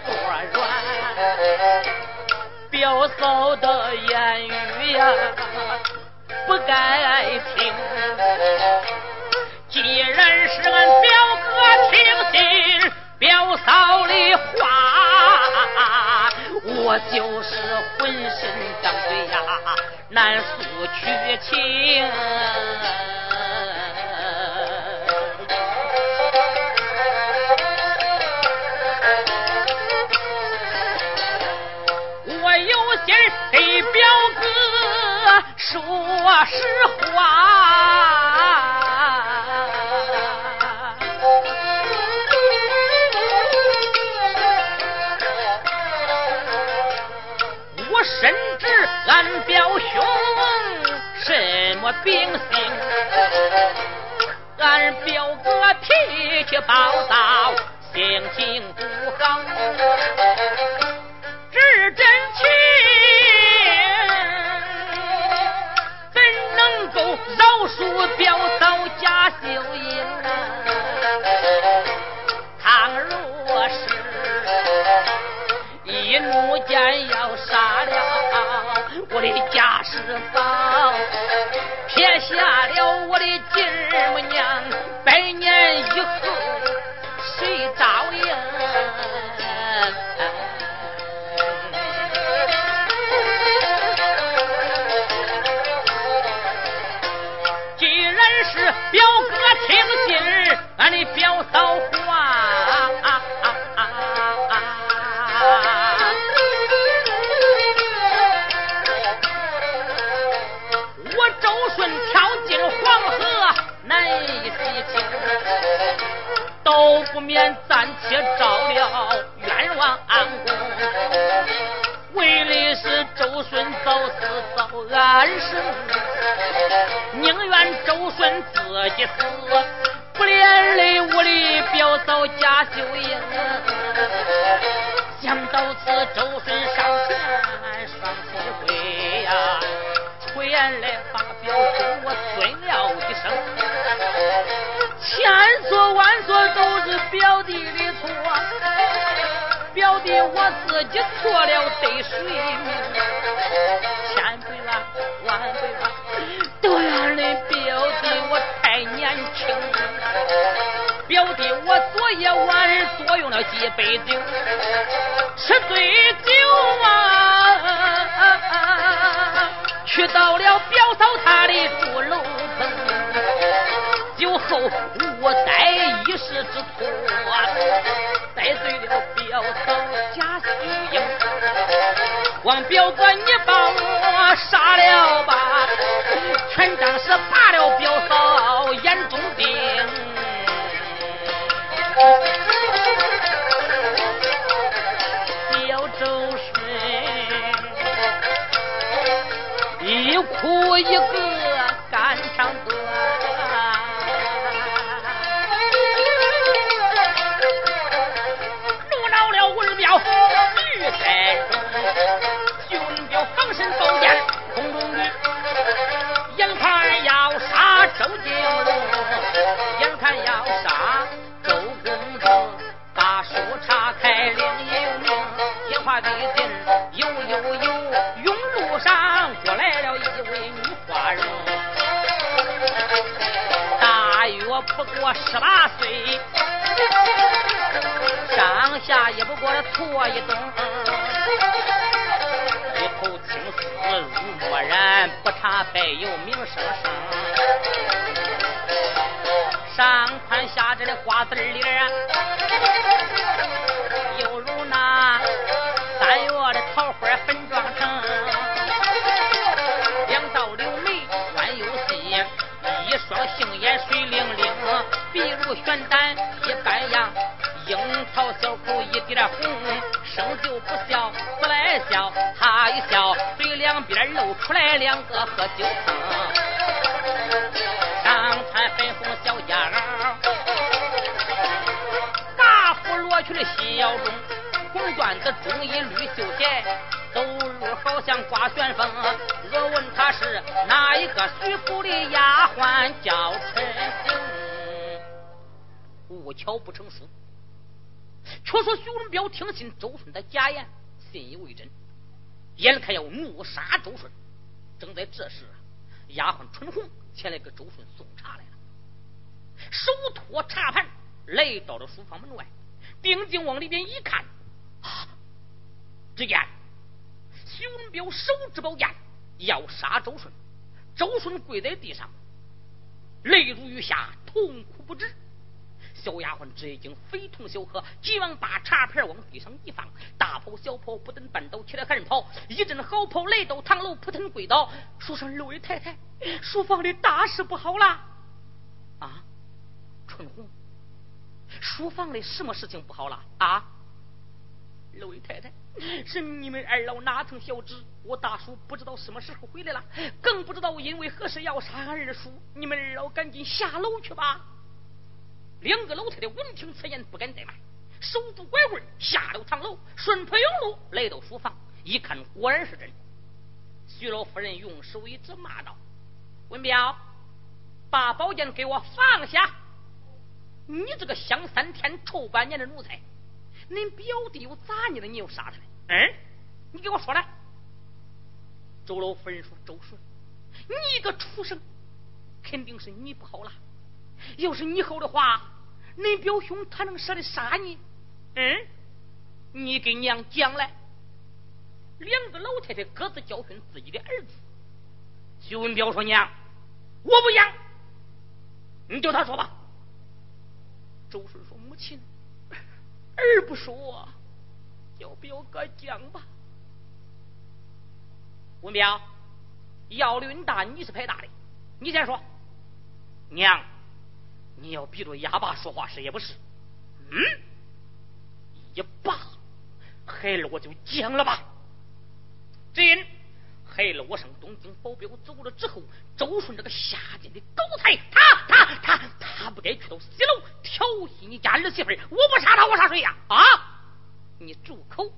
多软。表嫂的言语呀，不该听。既然是俺表哥听信表嫂的话，我就是浑身张嘴呀，难诉屈情。实话。我深知俺表兄什么秉性，俺表哥脾气暴躁，性情贾暂且招了冤枉公。为的是周顺早死早安生，宁愿周顺自己死，不连累我的表嫂贾秀英。想到此，周顺上前双膝跪呀，垂眼来把表叔我尊了一声，千错万错都表弟的错。表弟，我自己错了，得谁？千岁了，万岁了，都怨你表弟我太年轻。表弟，我昨夜晚多用了几杯酒，吃醉酒啊，去到了表嫂她的住楼层，酒后误栽一时之错。得罪了表嫂贾秀英，望表哥你帮我杀了吧，全当是拔了表嫂眼中钉。表周顺一哭一个错一冬，一头青丝如墨染，不差白油名声声。上宽下窄的瓜子脸，露出来两个喝酒坑。上穿粉红小夹袄，大幅罗裙的细腰中，红缎子中衣绿绣鞋，走路好像刮旋风。若问他是哪一个徐府的丫鬟，叫陈红。误巧不成书，却说徐文彪听信周顺的假言，信以为真，眼看要怒杀周顺。正在这时，丫鬟春红。前来给周顺送茶来了，手托茶盘来到了书房门外，定睛往里边一看，啊！只见徐文彪手执宝剑要杀周顺，周顺跪在地上，泪如雨下，痛哭不止。小丫鬟这已经非同小可，急忙把茶盘往地上一放，大跑小跑不等绊倒，起来喊跑，一阵好跑来到堂楼，扑腾跪倒，书上六位太太，书房里大事不好了！啊，春红，书房里什么事情不好了？啊，六位太太，是你们二老哪曾晓知我大叔不知道什么时候回来了，更不知道因为何事要杀俺二叔，你们二老赶紧下楼去吧。两个老太太闻听此言，不敢怠慢，手拄拐棍下了堂楼，顺坡永路来到书房，一看果然是真。徐老夫人用手一指，骂道：“文彪，把宝剑给我放下！你这个香三天、臭半年的奴才，恁表弟又咋你了？你又杀他了？嗯，你给我说来。”周老夫人说：“周顺，你一个畜生，肯定是你不好了。”要是你好的话，恁表兄他能舍得杀你？嗯，你给娘讲来。两个老太太各自教训自己的儿子。徐文彪说：“娘，我不养，你叫他说吧。”周顺说：“母亲，儿不说，叫表哥讲吧。”文彪，要论大，你是排大的，你先说，娘。你要逼着哑巴说话是也不是？嗯，一罢，孩儿我就讲了吧。只因孩儿我上东京保镖走了之后，周顺这个下贱的狗才，他他他他不该去到西楼调戏你家儿媳妇我不杀他，我杀谁呀？啊！你住口！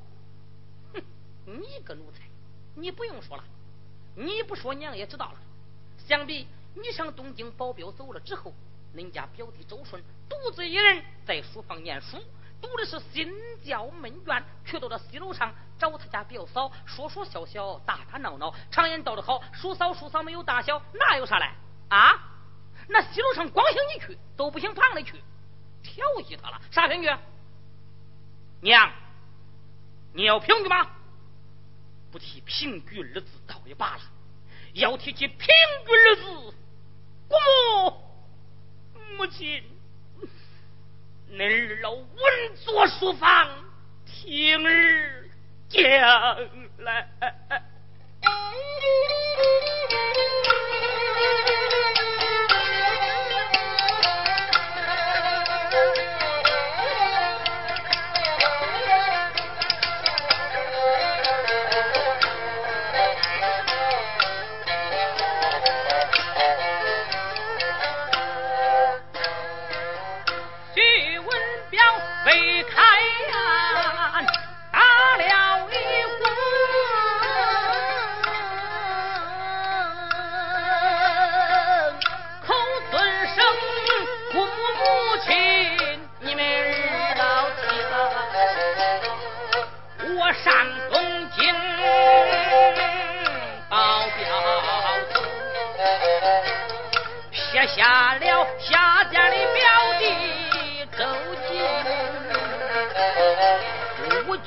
哼，你个奴才，你不用说了，你不说娘也知道了。想必你上东京保镖走了之后。恁家表弟周顺独自一人在书房念书，读的是心教闷卷，却到了西楼上找他家表嫂说说笑笑，打打闹闹。常言道得好，叔嫂叔嫂没有大小，哪有啥来啊？那西楼上光兴你去，都不行旁里去调戏他了，啥凭据？娘，你要凭据吗？不提凭据二字倒也罢了，要提起凭据二字，姑母。亲，恁二老稳坐书房，听儿讲来。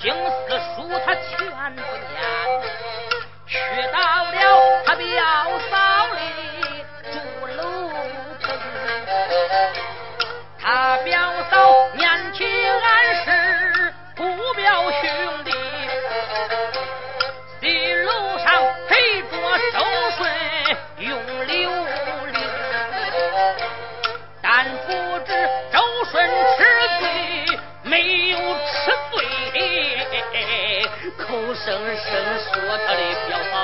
经四书他全不念却到了他表叔大声说他的彪法。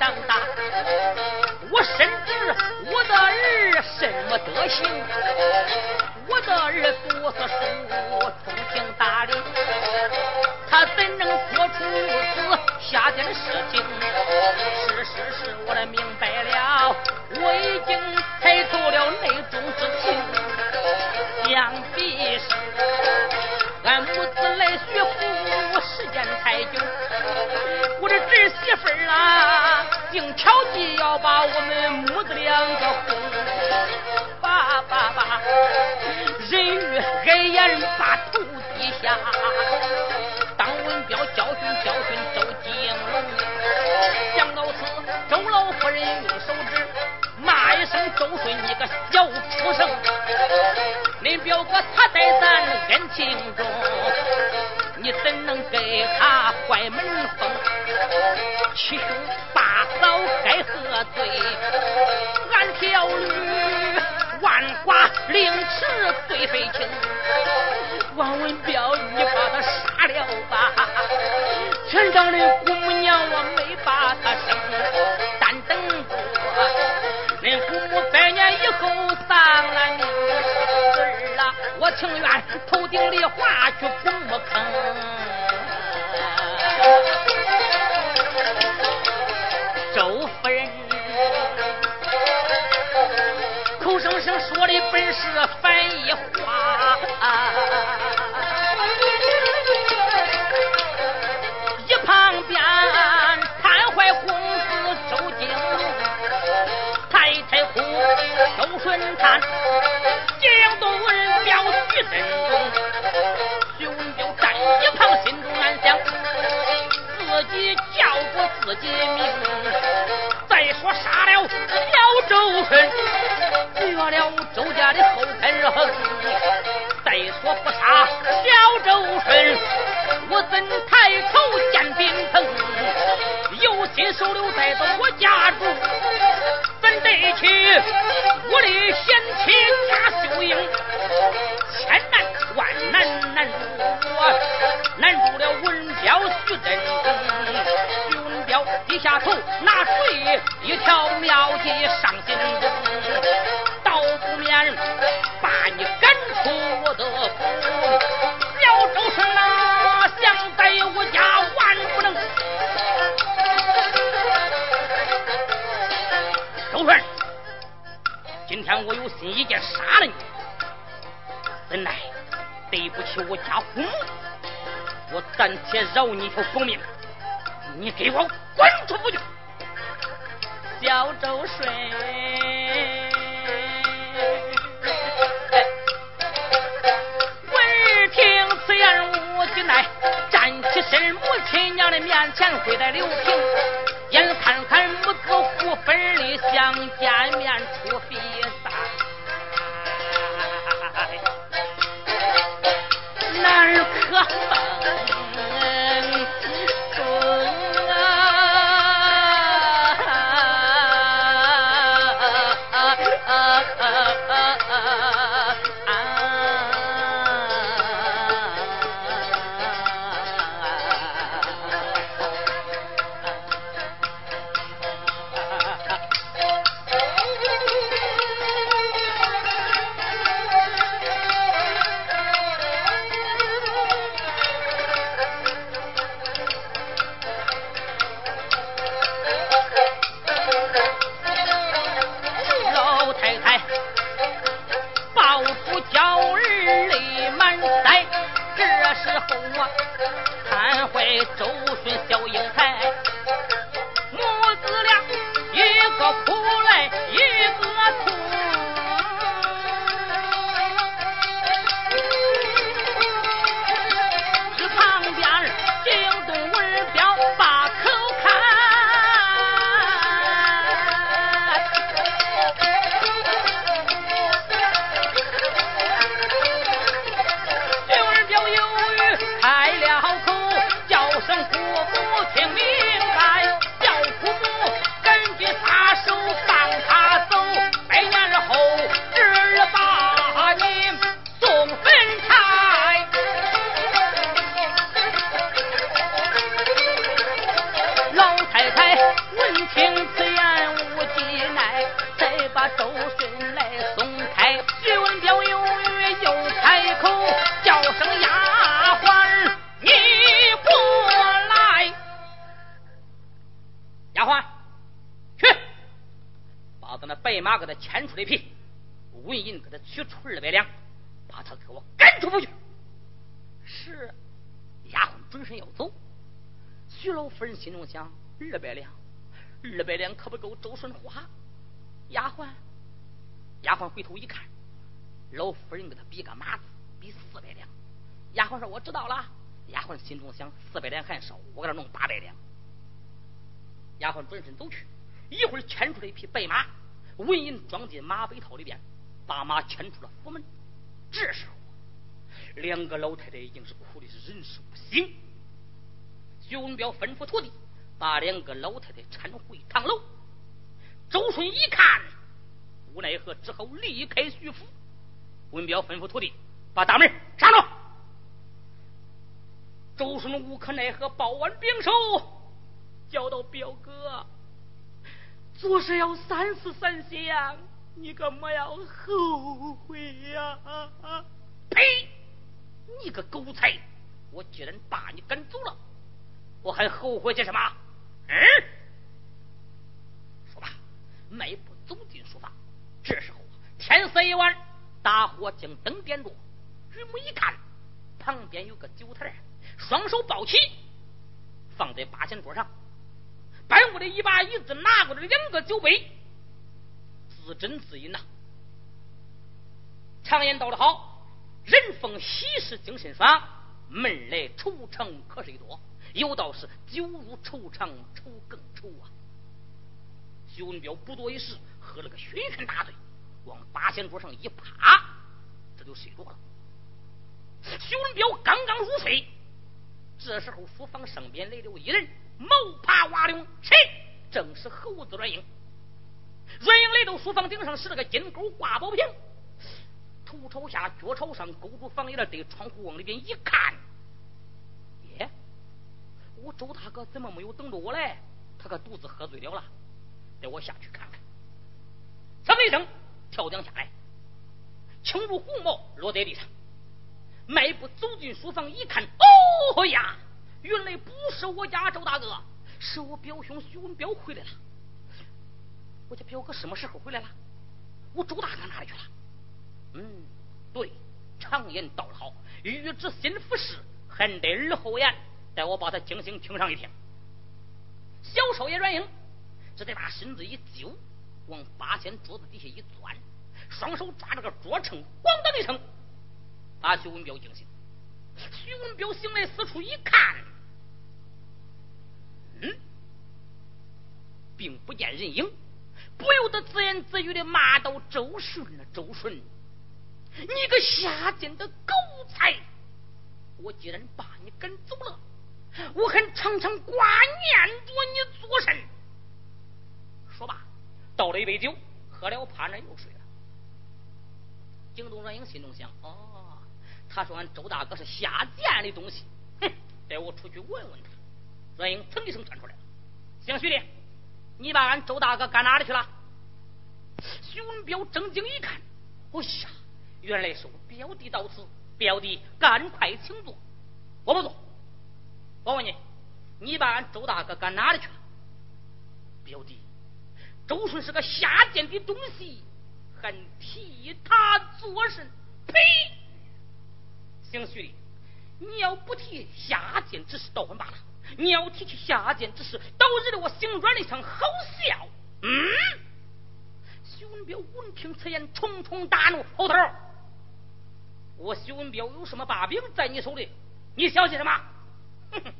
tan 阵中，徐文彪站一旁，心中暗想：自己叫过自己命，再说杀了小周顺，绝了周家的后根。再说不杀小周顺，我怎抬头见兵藤？有心收留在到我家中，怎得起我的贤妻贾秀英？拦住了文彪徐振东。徐文彪低下头，拿水一条妙计上心刀，倒不免把你赶出我的府。要周生啊，想在我家万不能。周顺，今天我有心一箭杀了你，怎奈对不起我家父母。我暂且饶你一条狗命，你给我滚出府去！小周顺。站起身，母亲娘的面前跪在刘平，眼看看母子互分离，相见面出飞散，男儿可夫人心中想：二百两，二百两可不够周顺花。丫鬟，丫鬟回头一看，老夫人给他比个马子，比四百两。丫鬟说：“我知道了。”丫鬟心中想：四百两还少，我给他弄八百两。丫鬟转身走去，一会儿牵出来一匹白马。文银装进马背套里边，把马牵出了府门。这时候，两个老太太已经是哭的是人事不省。徐文彪吩咐徒弟把两个老太太搀回堂楼。周顺一看，无奈何，只好离开徐府。文彪吩咐徒弟把大门上住。周顺无可奈何，抱完兵手，叫道：“表哥。”做事要三思三想，你可莫要后悔呀！呸！你个狗才！我既然把你赶走了，我还后悔些什么？嗯？说罢，迈步走进书房。这时候天色已晚，大火将灯点着。举目一看，旁边有个酒台，双手抱起，放在八仙桌上。搬过来一把椅子，拿过来两个酒杯，自斟自饮呐。常言道得好，人逢喜事精神爽，门来愁肠可谁多？有道是酒入愁肠，愁更愁啊。徐文彪不多一时，喝了个醺醺大醉，往八仙桌上一趴，这就睡着了。徐文彪刚刚入睡，这时候书房上边来了一人。毛爬瓦岭，谁？正是猴子阮英。阮英来到书房顶上，使了个金钩挂宝瓶，头朝下，脚朝上，勾住房檐的对窗户往里边一看，周大哥怎么没有等着我来？他可独自喝醉了了。带我下去看看。噌一声，跳江下来，轻如鸿毛落在地上，迈步走进书房一看，哦呀！原来不是我家周大哥，是我表兄徐文彪回来了。我家表哥什么时候回来了？我周大哥哪里去了？嗯，对，常言道得好，欲知心腹事，还得耳后言。待我把他精心听上一听。小少爷阮英只得把身子一揪，往八仙桌子底下一钻，双手抓着个桌撑，咣当一声，把徐文彪惊醒。徐文彪醒来，四处一看，嗯，并不见人影，不由得自言自语的骂道：“周顺啊，周顺，你个下贱的狗才！我既然把你赶走了。”我很常常挂念着你做甚？说罢，倒了一杯酒，喝了，趴那又睡了。惊动阮英心中想：哦，他说俺周大哥是下贱的东西，哼！带我出去问问他。阮英噌一声窜出来了：“姓徐的，你把俺周大哥赶哪里去了？”徐文彪正经一看，哎呀，原来是我表弟到此，表弟赶快请坐，我不坐。我问你，你把俺周大哥赶哪里去了？表弟，周顺是个下贱的东西，还替他做甚？呸！姓徐的，你要不提下贱之事，倒还罢了；你要提起下贱之事，倒惹得我心软的想好笑。嗯？徐文彪闻听此言，重重大怒：后头，我徐文彪有什么把柄在你手里？你相信什么？哼哼，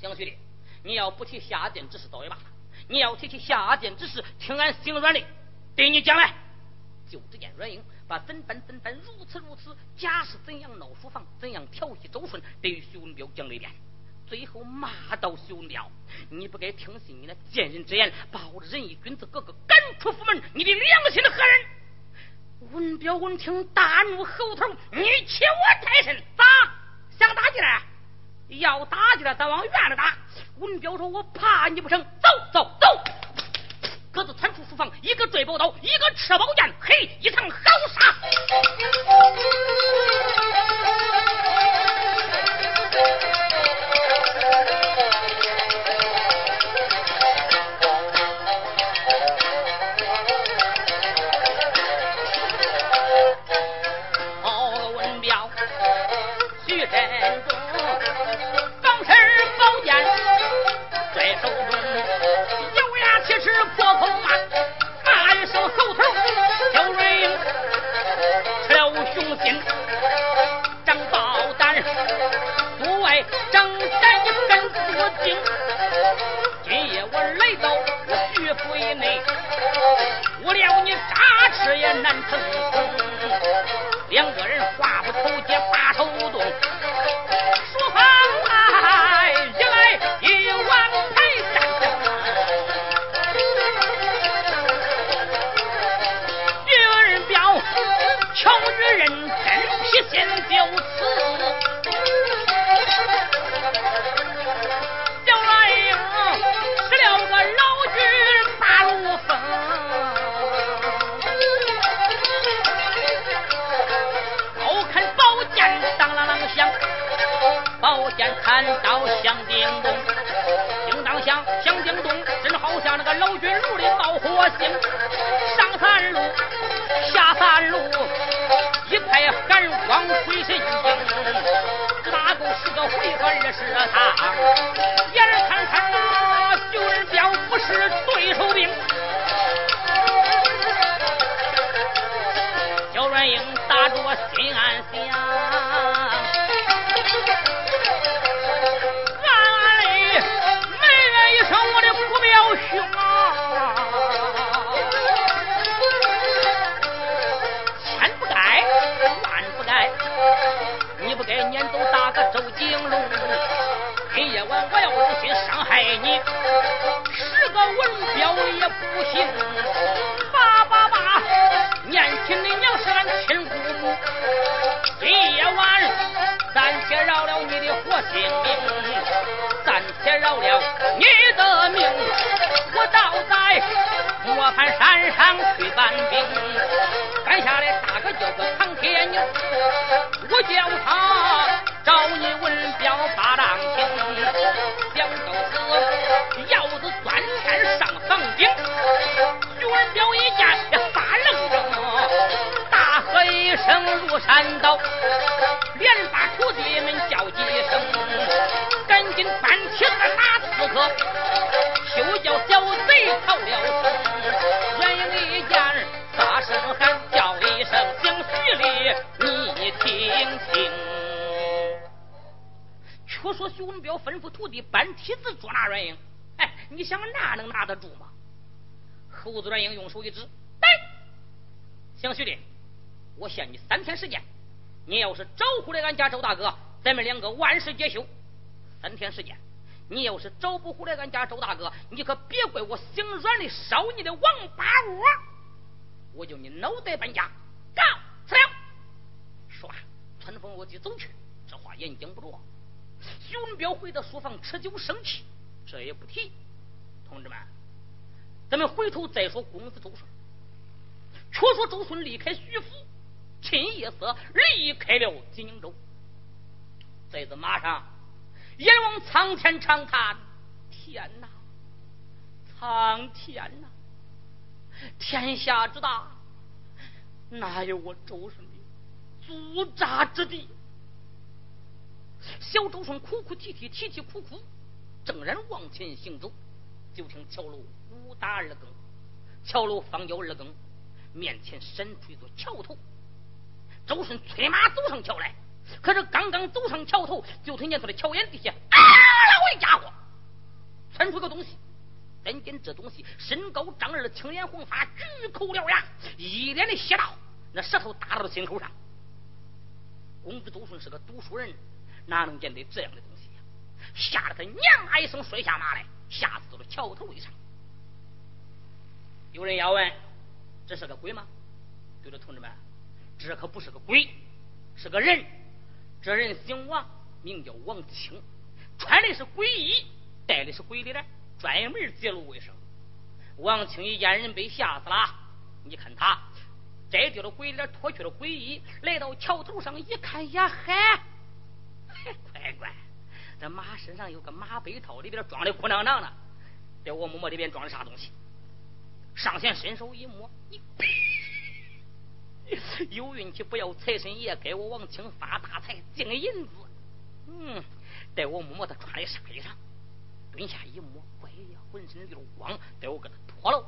乡兄弟，你要不提下贱之事倒也罢了，你要提起下贱之事，听俺心软的对你讲来。就只见阮英把怎般怎般如此如此，假是怎样闹书房，怎样调戏周顺，对于徐文彪讲了一遍，最后骂道：“徐文彪，你不该听信你那贱人之言，把我的仁义君子哥哥赶出府门，你的良心何人？”文彪闻听大怒，吼头：“你欺我太甚，咋想打起来？”要打起来，咱往院里打。文彪说：“我怕你不成，走走走！”各自窜出书房，一个坠宝刀，一个赤宝剑，嘿，一场好杀。这也难成。两个人话不投机把响叮咚，叮当响，响叮咚，真好像那个老君炉里冒火星。上三路，下三路，一派寒光鬼神惊。打够十个回合二十趟，眼看看那九儿彪不是对手兵。小软鹰打住我心安详。弄。今夜晚我要用心伤害你，十个文彪也不行。爸爸爸，年轻的娘是俺亲姑姑，今夜晚暂且饶了你的活性命，暂且饶了你的命，我倒在磨盘山上去搬兵，赶下来打个叫个唐天牛，我叫他。找你文彪把账清两口子要子钻天上房顶。徐文彪一见发愣怔大喝一声如山倒连把徒弟们叫几声赶紧搬起来打刺客休叫徐文彪吩咐徒弟搬梯子捉拿阮英，哎，你想那能拿得住吗？猴子阮英用手一指：“来，想徐礼。”我限你三天时间，你要是找回来俺家周大哥，咱们两个万事皆休。三天时间，你要是找不回来俺家周大哥，你可别怪我心软的烧你的王八窝，我叫你脑袋搬家。告辞了。说春，风落地走去。这话言讲不着。徐文彪回到书房吃酒生气，这也不提。同志们，咱们回头再说公子周顺。却说周顺离开徐府。趁夜色离开了金宁州，在这马上，阎王苍天长叹：天哪，苍天哪！天下之大，哪有我周顺的驻扎之地？小周顺哭哭啼啼，啼啼哭哭，正然往前行走，就听桥楼五打二更，桥楼方交二更，面前闪出一座桥头。周顺催马走上桥来，可是刚刚走上桥头，就听见他的桥眼底下，啊！我的家伙，窜出个东西。但见这东西身高丈二，青脸红发，巨口獠牙，一脸的邪道，那舌头打到了心口上。公子周顺是个读书人，哪能见得这样的东西呀？吓得他娘啊一声摔下马来，吓死了桥头一上。有人要问：这是个鬼吗？对了，同志们。这可不是个鬼，是个人。这人姓王，名叫王清，穿的是鬼衣，戴的是鬼脸，专门揭露卫生。王清一见人被吓死了，你看他摘掉了鬼脸，脱去了鬼衣，来到桥头上一看呀，嗨，乖乖，这马身上有个马背套，里边装的鼓囊囊的，在我摸摸里边装的啥东西？上前伸手一摸，你呸。有运气不要财神爷给我王清发大财进银子。嗯，待我摸摸他穿的啥衣裳，蹲下一摸，乖呀，浑身溜光，待我给他脱了。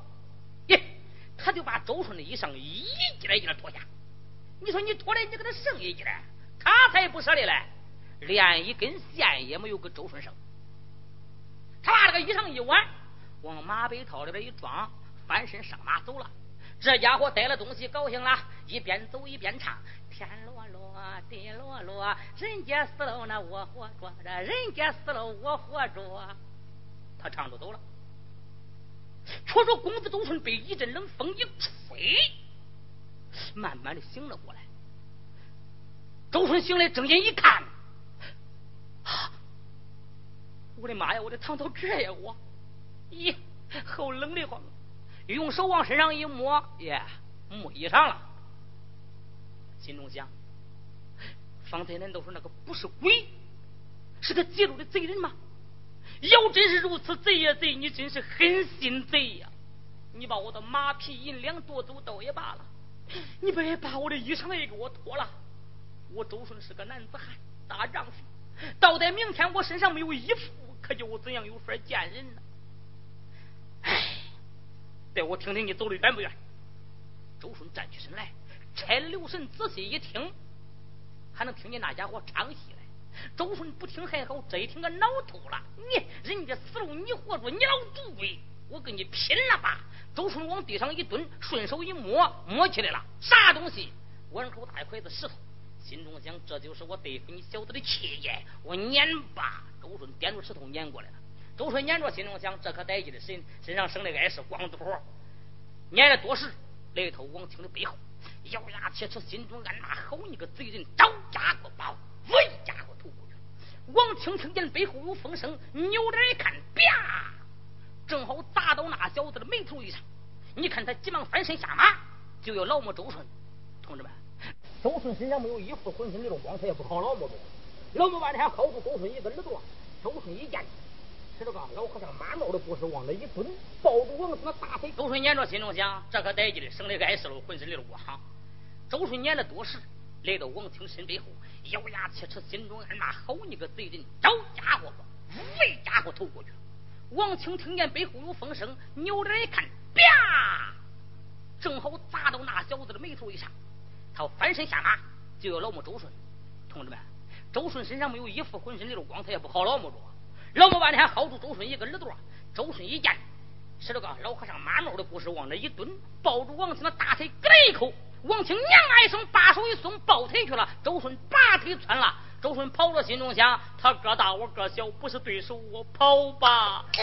耶，他就把周顺的衣裳一件一件脱下。你说你脱了，你给他剩一件，他才不舍得嘞，连一根线也没有给周顺生。他把那个衣裳一挽，往马背套里边一装，翻身上马走了。这家伙带了东西，高兴了，一边走一边唱：天落落，地落落，人家死了那我活着，人家死了我活着。他唱着走了。却说公子周顺被一阵冷风一吹，慢慢的醒了过来。周顺醒来，睁眼一看，啊！我的妈呀！我的躺到这呀！我，咦，好冷的慌。用手往身上一摸，耶，没衣裳了。心中想：方才恁都说那个不是鬼，是个劫路的贼人吗？要真是如此，贼呀贼，你真是狠心贼呀！你把我的马匹银两夺走倒也罢了，你别把我的衣裳也给我脱了。我周顺是个男子汉，大丈夫，到待明天我身上没有衣服，可叫我怎样有法见人呢？哎。待我听听你走的远不远？周顺站起身来，拆了留神，仔细一听，还能听见那家伙唱戏来。周顺不听还好，这一听个脑秃了。你人家死了，你活路，你老赌鬼，我跟你拼了吧！周顺往地上一蹲，顺手一摸，摸起来了，啥东西？碗口大一块子石头。心中想，这就是我对付你小子的气焰。我撵吧！周顺掂着石头撵过来了。周顺撵着，心中想：这可得劲的身身上生的碍事，光秃。撵了多时，来到王清的背后，咬牙切齿，心中暗骂：好你个贼人，找家伙把为家伙吐过去。王清听见背后有风声，扭脸一看，啪，正好砸到那小子的眉头以上。你看他急忙翻身下马，就要劳摸周顺。同志们，周顺身上没有衣服，浑身流着光，他也不好劳摸着。劳摸半天，薅住周顺一个耳朵，周顺一见。吃了个老和尚满脑的不是往那一蹲，抱住王那大腿。周顺撵着心中想：这可得劲的，省得碍事了，浑身流光。周顺撵了多时，来到王清身背后，咬牙切齿，心中暗骂：好你个贼人，找家伙！喂家伙投过去。王清听见背后有风声，扭脸一看，啪！正好砸到那小子的眉头以上。他翻身下马，就要老母周顺。同志们，周顺身上没有衣服，浑身流光，他也不好老母着。老母半天薅住周顺一个耳朵，周顺一见，使了个老和尚马帽的故事，往那一蹲，抱住王清的大腿，咯一口。王清娘啊一声，把手一松，抱腿去了。周顺拔腿窜了。周顺跑了，心中想：他个大我个小，不是对手，我跑吧。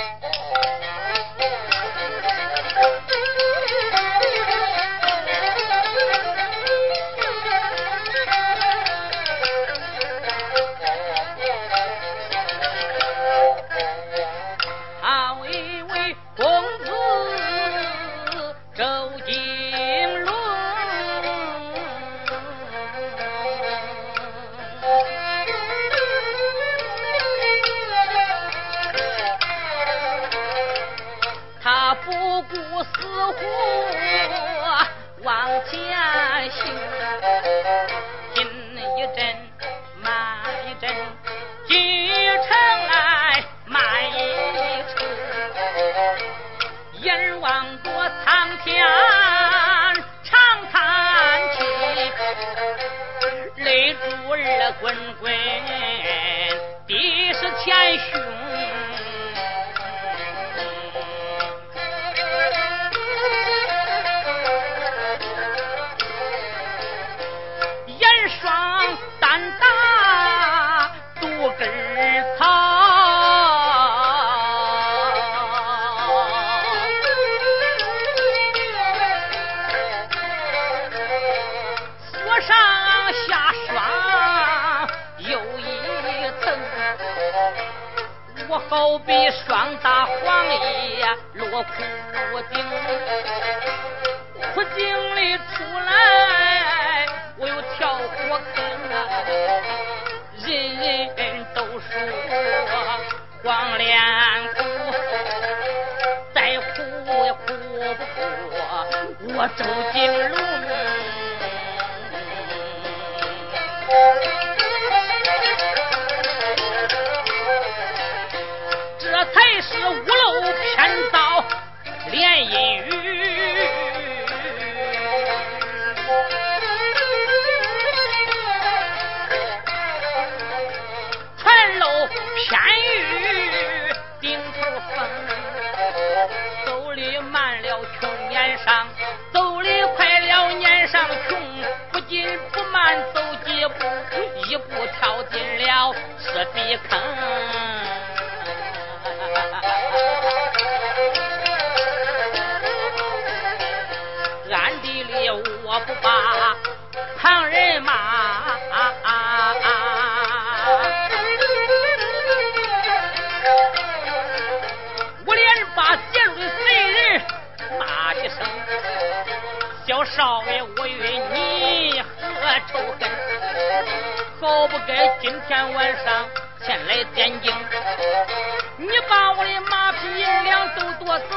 是五楼偏遭连阴雨，船漏偏遇顶头风。走的慢了穷年上，走的快了年上穷。不紧不慢走几步，一步跳进了死地坑。今天晚上前来点睛，你把我的马匹银两都夺走，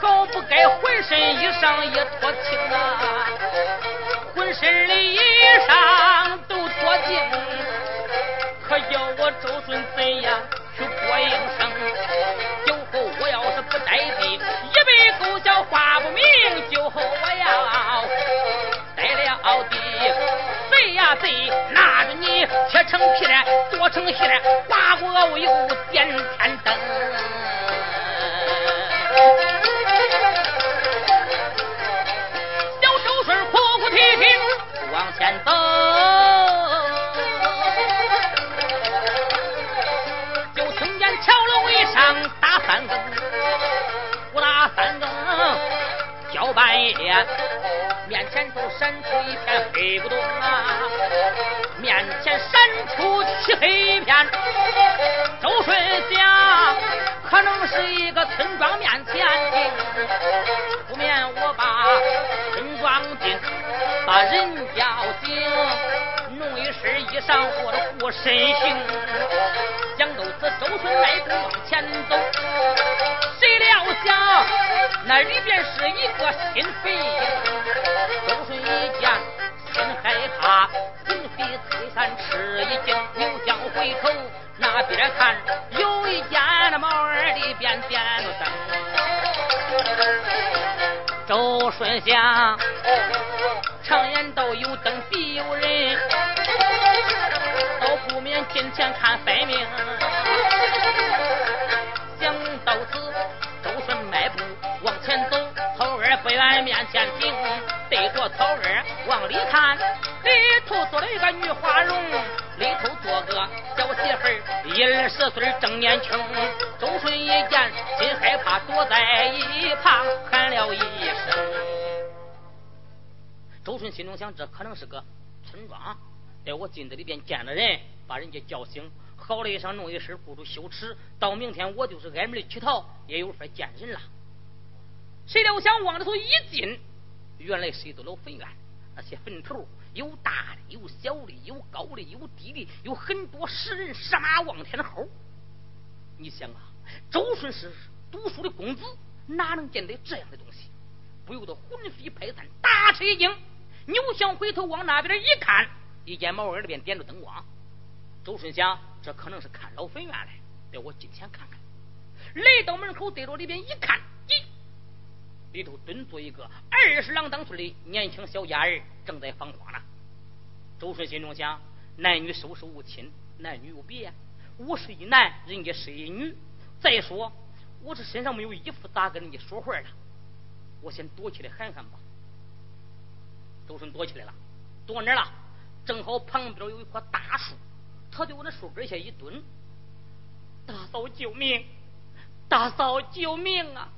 好不该浑身衣裳也脱清啊！浑身的衣裳都脱净，可叫我周顺怎样去过营生？酒后我要是不在地，一杯狗叫话不明。酒后我要栽了地，贼呀贼，拿着你切成皮来，剁成馅来，刮锅熬油点天灯。小周顺哭哭啼啼往前走，就听见桥楼一上打三更，不打三更。叫半夜，面前都闪出一片黑不动啊！面前闪出漆黑一片，周顺想，可能是一个村庄面前的。不免我把村庄进，把人叫醒，弄一身衣裳，我的护身行。讲都是周顺迈步往前走，谁料想那里边是一个心黑影。周顺一见心害怕吃一惊，又想回头。那边看，有一家那猫儿里边点了灯。周顺祥，常言道，有灯必有人。都不免近前看分明。往里看，里头坐了一个女花容，里头坐个小媳妇，一二十岁正年轻。周顺一见，心害怕，躲在一旁喊了一声。周顺心中想，这可能是个村庄，待我进子里边见了人，把人家叫醒。好了一声，弄一身，不住羞耻。到明天我就是挨门乞讨，也有法见人了。谁料想往里头一进，原来是一座老坟院。那些坟头有大的，有小的，有高的，有低的，有很多石人石马望天的猴。你想啊，周顺是读书的公子，哪能见得这样的东西？不由得魂飞魄散，大吃一惊，扭向回头往那边一看，一见茅屋里边点着灯光。周顺想，这可能是看老坟院来，得我进前看看。来到门口，对着里边一看，里头蹲坐一个二十郎当岁的年轻小家儿，正在放花呢。周顺心中想：男女授受无亲，男女有别。我是一男，人家是一女。再说，我这身上没有衣服，咋跟人家说话呢？我先躲起来喊喊吧。周顺躲起来了，躲哪了？正好旁边有一棵大树。他就往那树根下一蹲，大嫂救命！大嫂救命啊！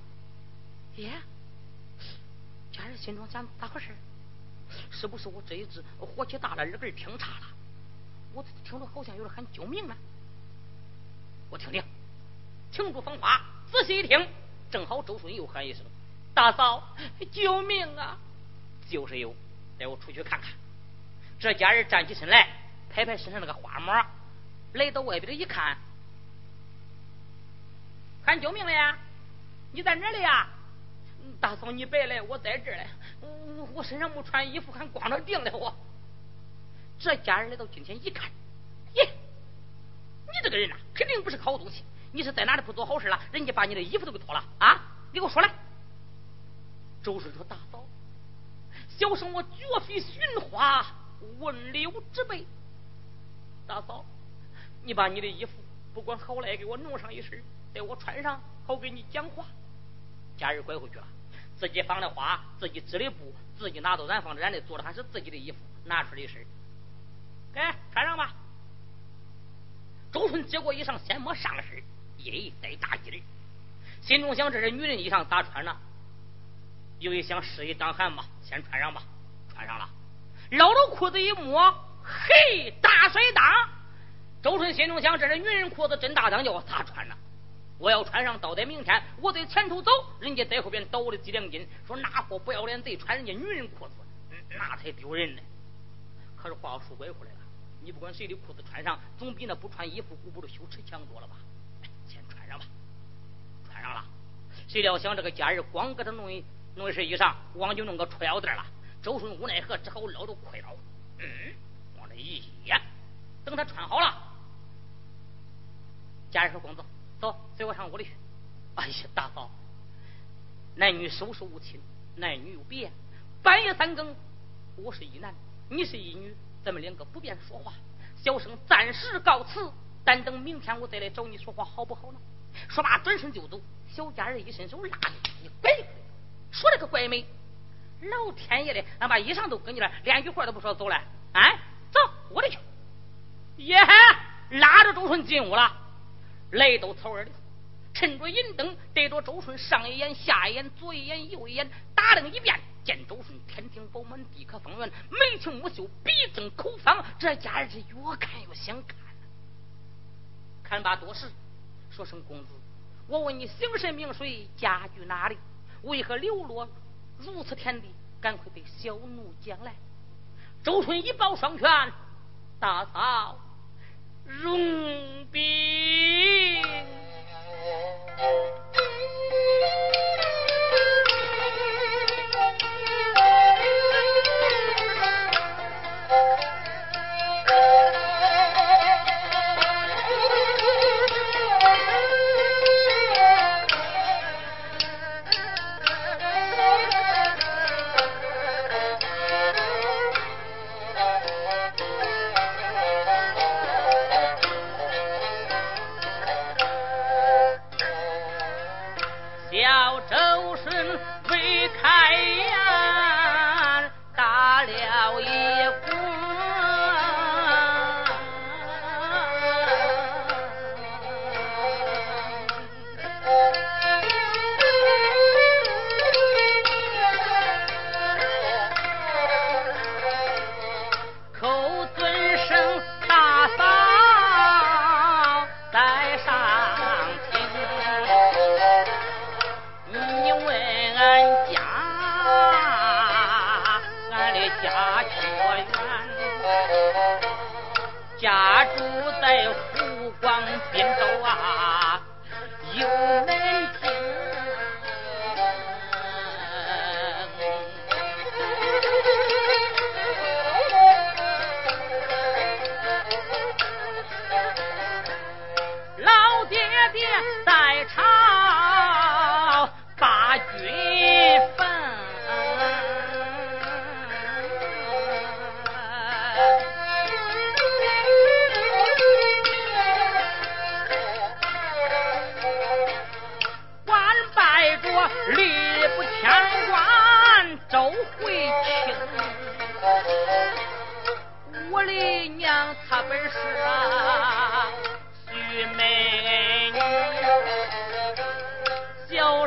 耶！家人心中想咋回事？是不是我这一只火气大了，耳根听差了？我听着好像有人喊救命呢。我听听，停住风花，仔细一听，正好周顺又喊一声：“大嫂，救命啊！”就是有，带我出去看看。这家人站起身来。拍拍身上那个花膜，来到外边一看，喊救命了呀！你在哪里呀？大嫂，你别来，我在这儿嘞。我身上没穿衣服，还光着腚嘞我。这家人来到近前一看，耶，你这个人呐，肯定不是好东西。你是在哪里不做好事了？人家把你的衣服都给脱了啊！你给我说来。周顺说：“大嫂，小生我绝非寻花问柳之辈。”大嫂，你把你的衣服不管好赖给我弄上一身，待我穿上，好给你讲话。家人拐回去了，自己放的花，自己织的布，自己拿到染坊染的，做的还是自己的衣服，拿出来一身，给穿上吧。周顺接过衣裳，先摸上身，一再大劲儿，心中想：这是女人衣裳咋穿呢？又一想，适宜当寒嘛，先穿上吧。穿上了，捞着裤子一摸。嘿，大水大！周顺心中想：这是女人裤子，真大当，叫我咋穿呢？我要穿上，到在明天，我在前头走，人家在后边倒我的几两金，说那货不要脸贼，穿人家女人裤子，那才丢人呢。可是话说拐回来。了，你不管谁的裤子穿上，总比那不穿衣服、顾不住羞耻强多了吧？先穿上吧，穿上了。谁料想这个家人光给他弄一弄一身衣裳，光就弄个裤腰带了。周顺无奈何，只好捞着裤腰，嗯。咦呀！等他穿好了，家人说：“公子，走，随我上屋里去。”哎呀，大嫂，男女授受无亲，男女有别。半夜三更，我是一男，你是一女，咱们两个不便说话。小生暂时告辞，但等明天我再来找你说话，好不好呢？说罢，转身就走。小家人一伸手拉住一摆，说了个怪美。老天爷的，俺把衣裳都给你了，连句话都不说，走了。哎。走，我的去！耶，拉着周顺进屋了，来到草儿里，趁着银灯，对着周顺上一眼下一眼，左一眼右一眼，打量一遍，见周顺天庭饱满，地可方圆，眉清目秀，鼻正口方，这家人是越看越想看。看罢多时，说声公子，我问你姓甚名谁，家居哪里？为何流落如此田地？赶快被小奴将来。周顺一抱双拳，大嫂容兵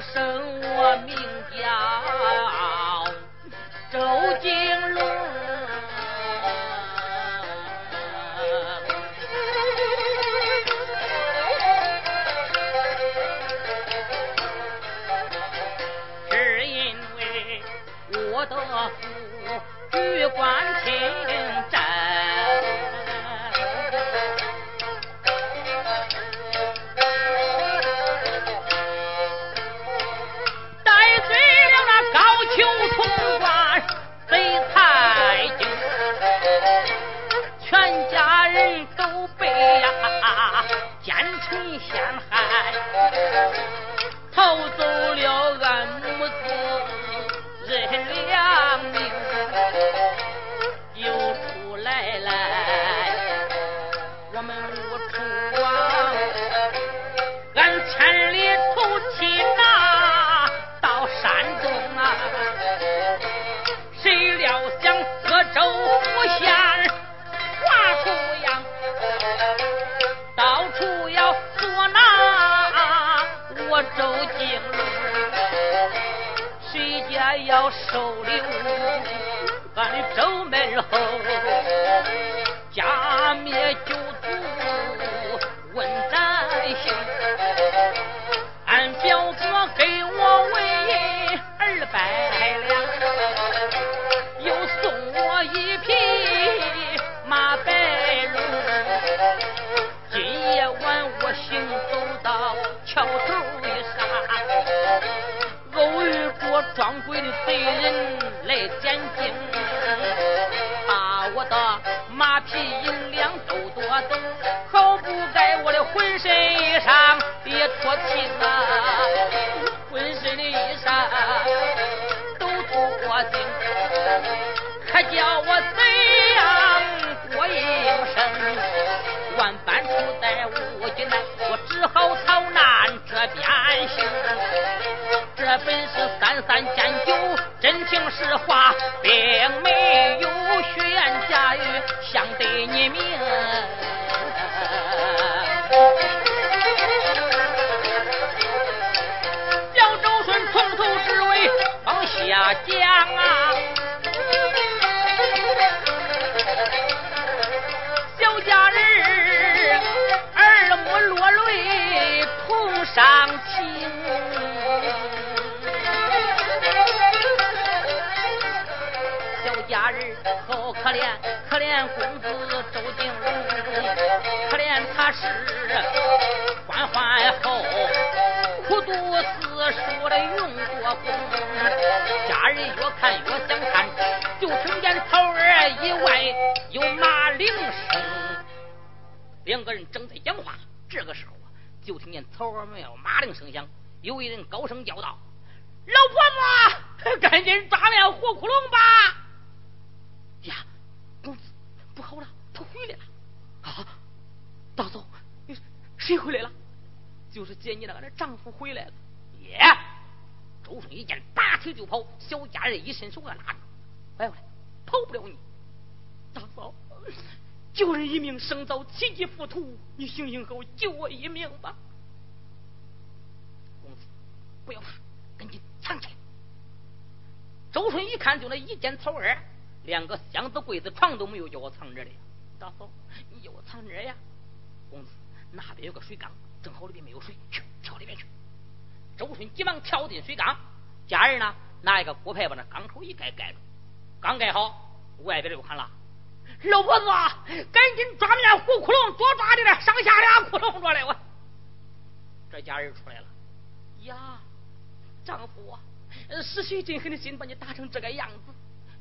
生我名叫周进收留，俺的正门后。人来监禁，把我的马匹银两都夺走，好不该我的浑身衣裳也脱尽呐，浑身的衣裳都脱尽，可叫我怎样过一生？万般苦在无尽难，我只好逃难这边行，这本是三三见九。情实话，并没有虚言假语，想得你明。姚周顺从头至尾往下讲。好可怜，可怜公子周定儒，可怜他是官宦后，苦读四书的用过功。家人越看越想看，就听见草儿以外有马铃声。两个人正在讲话，这个时候啊，就听见草儿庙马铃声响，有一人高声叫道：“老婆子，赶紧抓了火窟窿吧！”呀公子不好了他回来了。啊大嫂你谁回来了？就是接你那个的丈夫回来了。耶周顺一见拔腿就跑小家人一伸手啊拉住哎呦跑不了你。大嫂救人一命胜造七级浮屠你行行好救我一命吧。公子不要怕赶紧藏起来。周顺一看就那一间草儿连个箱子、柜子、床都没有，叫我藏这里。大嫂，你叫我藏这呀？公子，那边有个水缸，正好里边没有水，去跳里边去。周顺急忙跳进水缸，家人呢拿一个锅盖把那缸口一盖盖住，刚盖好，外边就喊了：“老婆子，赶紧抓面糊窟窿，多抓点上下俩窟窿着来我。”这家人出来了，呀，丈夫啊，是谁真狠的心把你打成这个样子？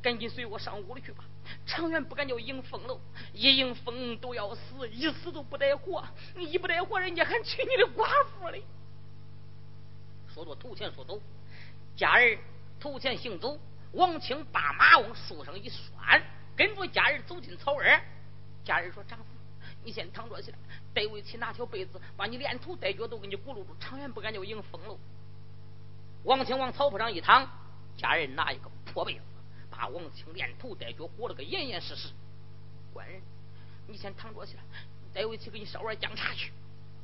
赶紧随我上屋里去吧。长远不敢叫迎风喽，一迎风都要死，一死都不得活。你一不得活，人家还娶你的寡妇嘞。说着，头前说走，家人头前行走。王清把马往树上一拴，跟着家人走进草儿。家人说：“丈夫，你先躺着去，待为妻拿条被子把你连头带脚都给你裹住住，长远不敢叫迎风喽。”王清往草铺上一躺，家人拿一个破被子。把王清连头带脚裹了个严严实实。官人，你先躺着去了，待会去给你烧碗姜茶去。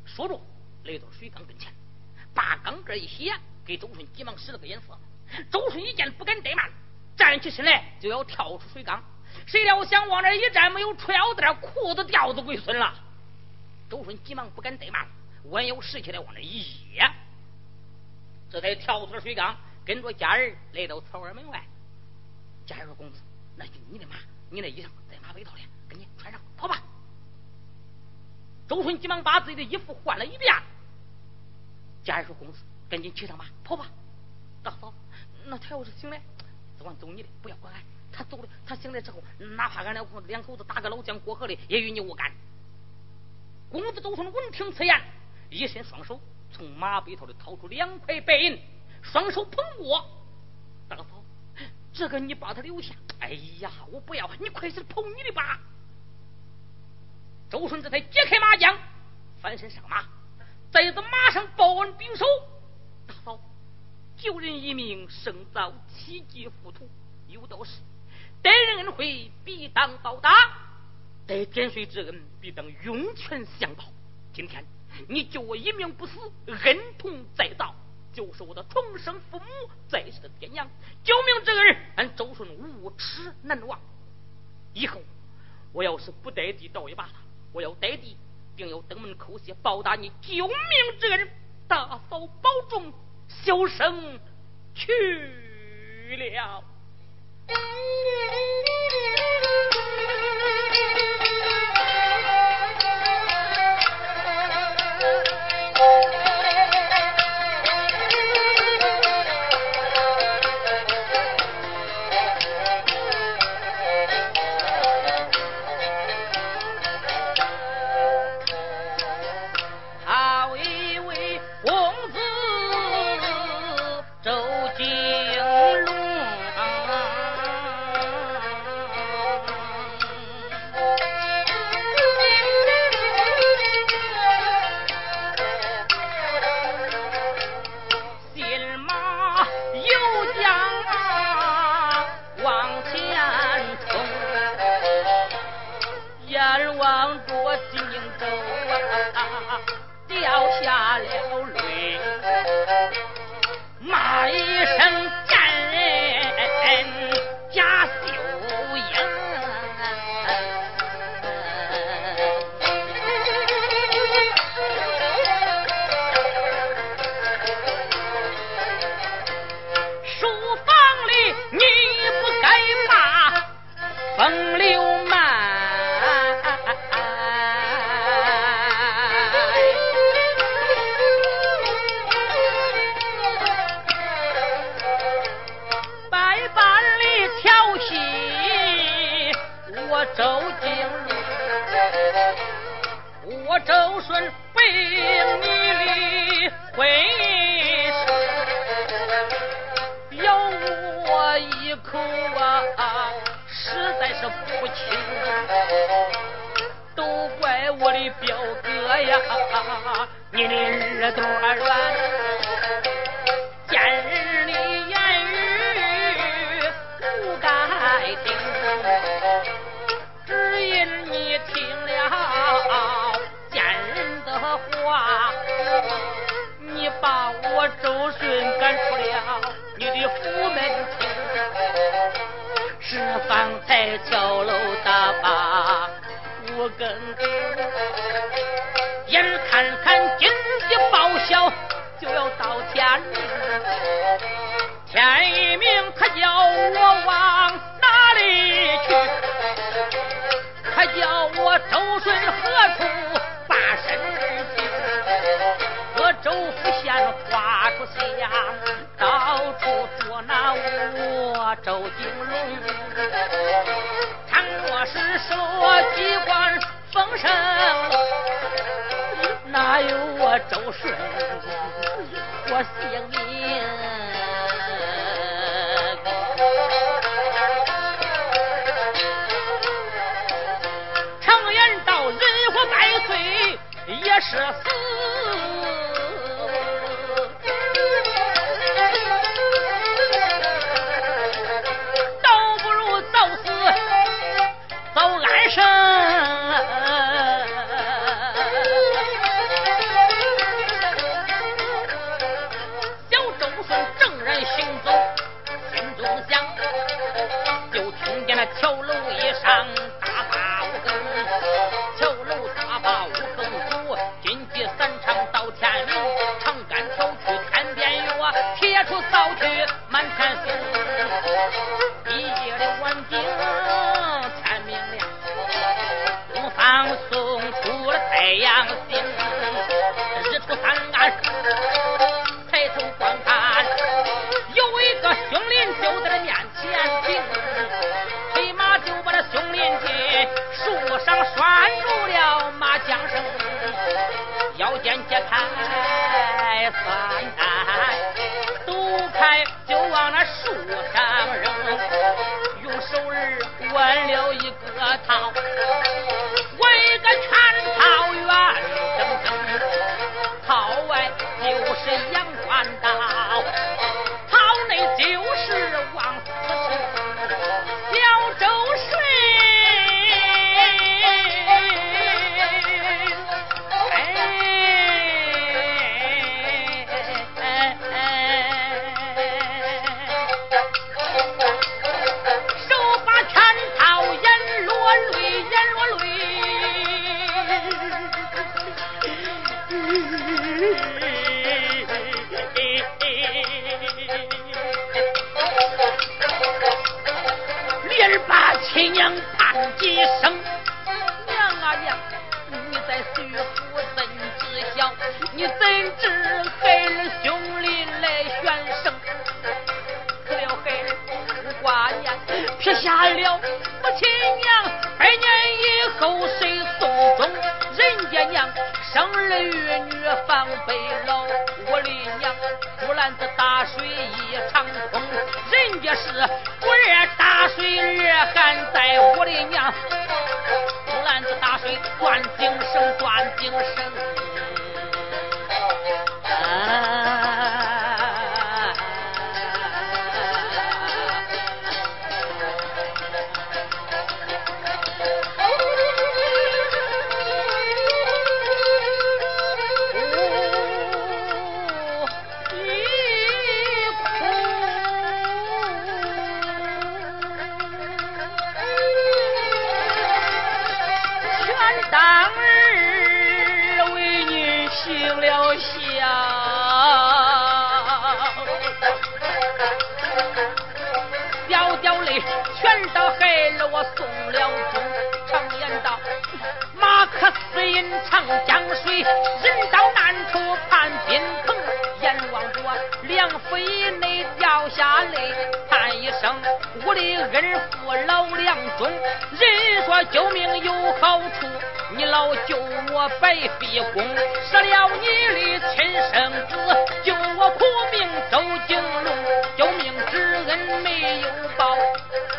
说着，来到水缸跟前，把缸盖一掀，给周顺急忙使了个眼色。周顺一见，不敢怠慢，站起身来就要跳出水缸。谁料想往那一站，没有穿腰带，裤子掉子归孙了。周顺急忙不敢怠慢，弯腰拾起来往那一掖，这才跳出了水缸，跟着家人来到草庵门外。加一说：“公子，那就你的马，你的衣裳在马背套里，赶紧穿上，跑吧。”周顺急忙把自己的衣服换了一遍。加一说：“公子，赶紧骑上马，跑吧。”大嫂，那他要是醒来，只管走你的，不要管俺。他走了，他醒来之后，哪怕俺两口两口子打个老江过河的，也与你无干。公子周顺闻听此言，一伸双手，从马背套里掏出两块白银，双手捧过，大嫂。这个你把他留下。哎呀，我不要，你快是跑你的吧。周顺这才解开马缰，翻身上马，在这马上报恩禀首。大嫂，救人一命胜造七级浮屠，有道是：待人恩惠必当报答，待点水之恩必当涌泉相报。今天你救我一命不死，恩同再造。就是我的重生父母在世的爹娘，救命之恩，俺周顺无耻难忘。以后我要是不带地倒一把了，我要带地，定要登门叩谢报答你救命之恩。大嫂保重，小生去了。我心中啊掉下了泪。都怪我的表哥呀你的耳朵软。叫楼大坝五更，眼看看今鸡报晓就要到天明，天一明他叫我往哪里去？他叫我周顺何处把身去？我周府县花出将，到处捉拿我周金龙。说我机关封神，哪有我周顺我姓名。常言道，人活百岁也是死。梁妃内掉下泪，叹一声：“我的恩父老梁尊，人说救命有好处，你老救我白费功，舍了你的亲生子，救我苦命走京龙，救命之恩没有报，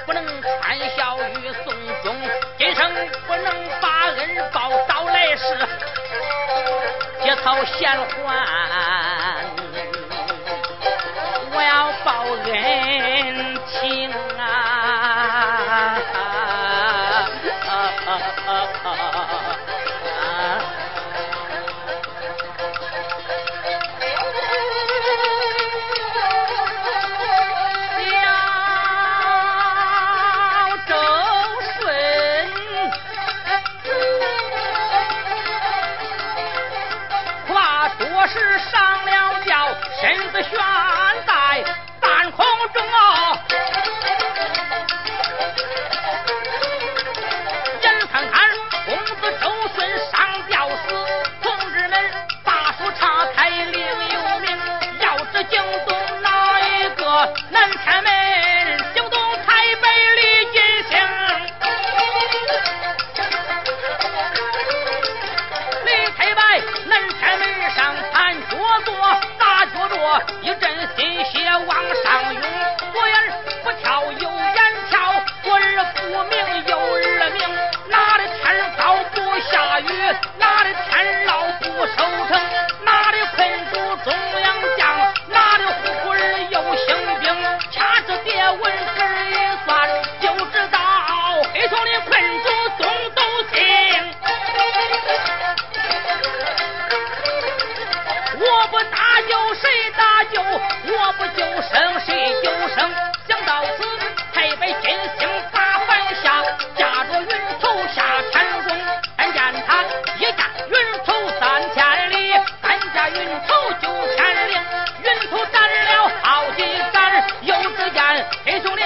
不能参孝与送终，今生不能把恩报，到来世结草衔环。”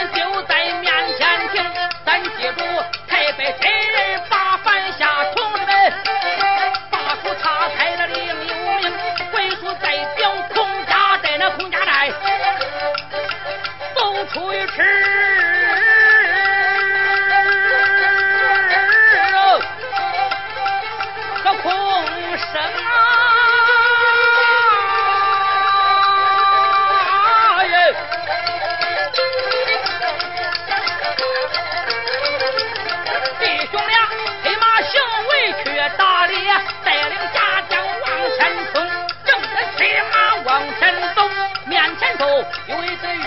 就在面前听，咱记住台北谁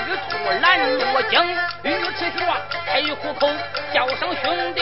玉兔拦我惊玉兔吃蛇开虎口叫声兄弟